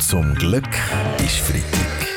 Zum Glück ist Freitag.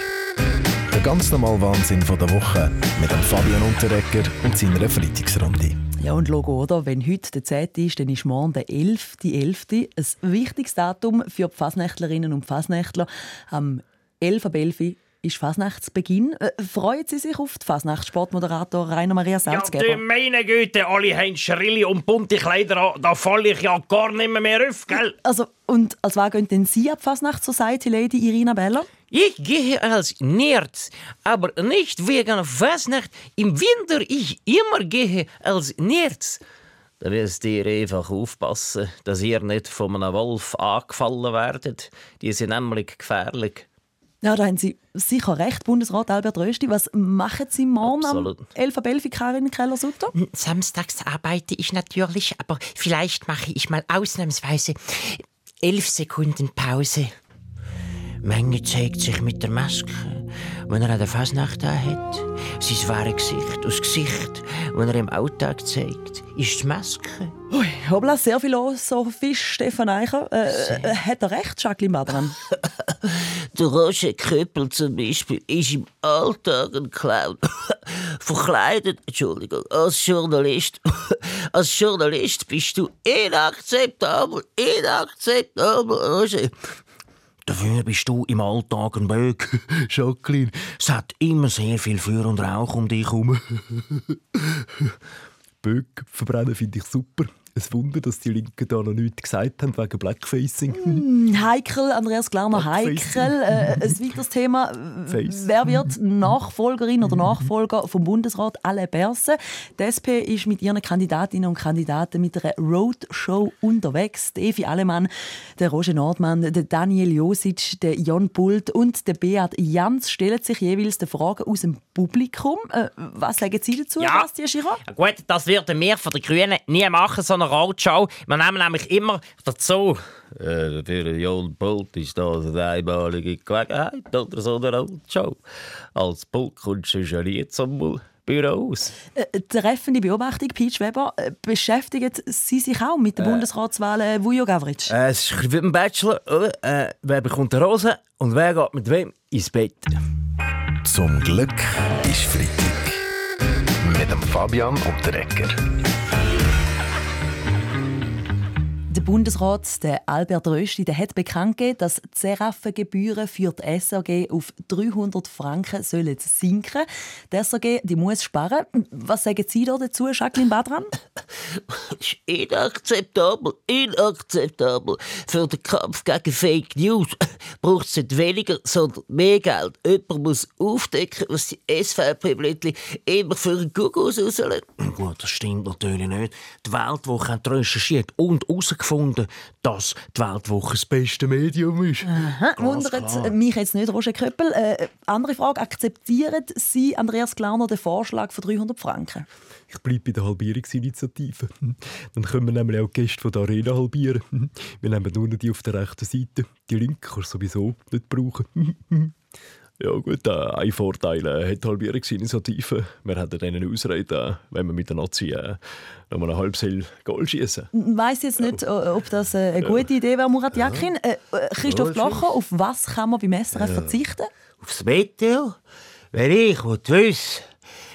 Der ganz normale Wahnsinn von der Woche mit dem Fabian Unterrecker und seiner Freitagsrunde. Ja, und Logo, oder? Wenn heute der 10. ist, dann ist morgen der 11. Die 11. Ein wichtiges Datum für die Fasnächtlerinnen und Fasnächtler. Am 11. Ab 11 ist Fasnachtsbeginn. Äh, freuen Sie sich auf die Fasnacht, Sportmoderator Rainer Maria Salzgeber? Ja, du meine Güte, alle haben Schrilli und bunte Kleider an. Da falle ich ja gar nicht mehr auf, gell? Also, und als was gehen denn Sie ab Fasnacht Society Lady Irina Beller? Ich gehe als Nerd, aber nicht wegen Fasnacht. Im Winter ich immer gehe als Nerd. Da müsst ihr einfach aufpassen, dass ihr nicht von einem Wolf angefallen werdet. Die sind nämlich gefährlich. Ja, da haben Sie sicher recht, Bundesrat Albert Rösti. Was machen Sie morgen Absolut. am 11. ab 11. Karin Keller-Sutter? Samstags arbeite ich natürlich, aber vielleicht mache ich mal ausnahmsweise elf Sekunden Pause. Menge zeigt sich mit der Maske, wenn er an der Fasnacht hat. Sein wahres Gesicht, das Gesicht, wenn er im Alltag zeigt, ist die Maske. Ui, hoppla, sehr philosophisch, Stefan Eicher. Äh, äh, hat er recht, Jacqueline Badran? Der Roger Köppel zum Beispiel ist im Alltag ein Clown. Verkleidet, Entschuldigung, als Journalist. als Journalist bist du inakzeptabel, inakzeptabel, Roger. Dafür bist du im Alltag ein Böck, Jacqueline. Es hat immer sehr viel Feuer und Rauch um dich herum. Böck verbrennen finde ich super. Ein Wunder, dass die Linken da noch nichts gesagt haben wegen Blackfacing. Hm, heikel, Andreas Glarner, heikel. Äh, ein weiteres Thema. Face. Wer wird Nachfolgerin oder Nachfolger vom Bundesrat Alain Berset? Die SP ist mit ihren Kandidatinnen und Kandidaten mit einer Roadshow unterwegs. Die Evi Allemann, der Roger Nordmann, der Daniel Josic, der Jon Pult und der Beat Jans stellen sich jeweils die Fragen aus dem Publikum. Äh, was sagen Sie dazu, Ja. Bastian Girard? Ja, gut, das würden wir von den Grünen nie machen, so eine Roadshow. Wir nehmen nämlich immer dazu. Äh, für Jon Pult ist das eine einmalige Gelegenheit oder so eine Roadshow. Als Pult kommst du ja nie zum Büro aus. Äh, Treffende Beobachtung, Peach Weber. Äh, beschäftigen Sie sich auch mit der Bundesratswahl äh, Vujo Gavric? Äh, es ist wie beim Bachelor, oder? Äh, wer bekommt eine Rose und wer geht mit wem ins Bett? Zum Glück ist Freitag. Mit dem Fabian Unterrecker. Der Bundesrat, der Albert Rösti, der hat bekannt gegeben, dass die Seraffengebühren für die SRG auf 300 Franken sollen sinken. Die SRG die muss sparen. Was sagen Sie da dazu, Jacqueline Badran? ist inakzeptabel, inakzeptabel. Für den Kampf gegen Fake News braucht es nicht weniger, sondern mehr Geld. Jemand muss aufdecken, was die SVP-Blättchen immer für einen Kuckuck rauslassen. Gut, das stimmt natürlich nicht. Die Weltwoche hat recherchiert und herausgefunden, dass die Weltwoche das beste Medium ist. Wundert mich jetzt nicht, Roger Köppel. Äh, andere Frage, akzeptieren Sie, Andreas Glarner, den Vorschlag von 300 Franken? Ich bleibe bei der Halbierungsinitiative. Dann können wir nämlich auch die Gäste von der Arena halbieren. Wir nehmen nur noch die auf der rechten Seite. Die linke kannst du sowieso nicht brauchen. Ja gut, äh, ein Vorteil äh, hat die Halbierungsinitiative. Wir hätten denen Ausrede, äh, wenn wir mit der Nazi äh, noch mal eine halbe Seele Goal schießen. Ich weiss jetzt nicht, ob das äh, eine gute Idee wäre, Murat Yakin. Äh, äh, Christoph Ja, Blocher, auf was kann man beim SRF verzichten? Aufs Wetter? Wenn ich wissen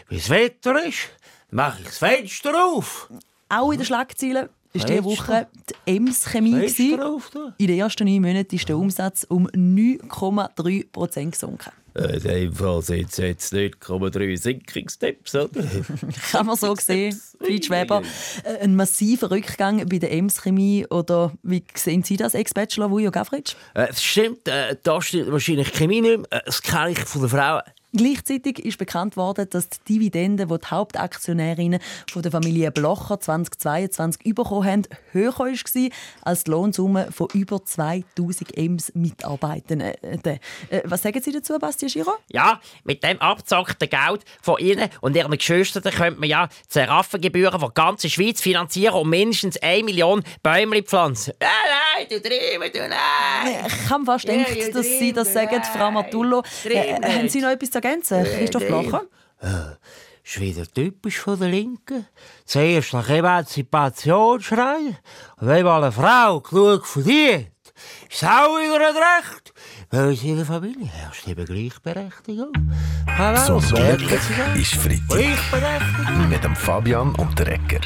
wie das Wetter ist, mache ich das Fenster auf. Auch in den Schlagzeilen ist diese? Woche die Ems Chemie. gewesen. Fenster auf da. In den ersten neun Monaten ist der Umsatz um 9,3 Prozent gesunken. In dem Fall sind es jetzt 9,3 Sinkungstipps, oder? Kann man so sehen, Peach Weber. Äh, Ein massiver Rückgang bei der Ems Chemie. Oder wie sehen Sie das, Ex-Bachelor Vujo Gavric? Äh, Es stimmt, äh, da steht wahrscheinlich Chemie nicht mehr. Das kenne ich von der Frau. Gleichzeitig ist bekannt worden, dass die Dividende, die die Hauptaktionärinnen von der Familie Blocher 2022 bekommen haben, höher war als die Lohnsumme von über 2000 Ems Mitarbeitenden. Äh, Was sagen Sie dazu, Bastian Girard? Ja, mit dem abgezockten Geld von Ihnen und Ihren Geschwistern könnte man ja die Seraffengebühren der ganzen Schweiz finanzieren und mindestens 1 Million Bäume pflanzen. Nein, du drüben, du nein! Ich habe fast gedacht, ja, dass Sie das sagen, Frau Matullo. Äh, drin haben Sie noch etwas zu ergänzen, Christoph Blocher? ist wieder typisch von der Linken. Zuerst nach Emanzipation schreien und wenn mal eine Frau genug verdient, Sauer hat recht. Bei uns in der Familie herrscht eben Gleichberechtigung. Hallo, sie sagen? ist Freitag Gleichberechtigung. mit dem Fabian und der Ecker.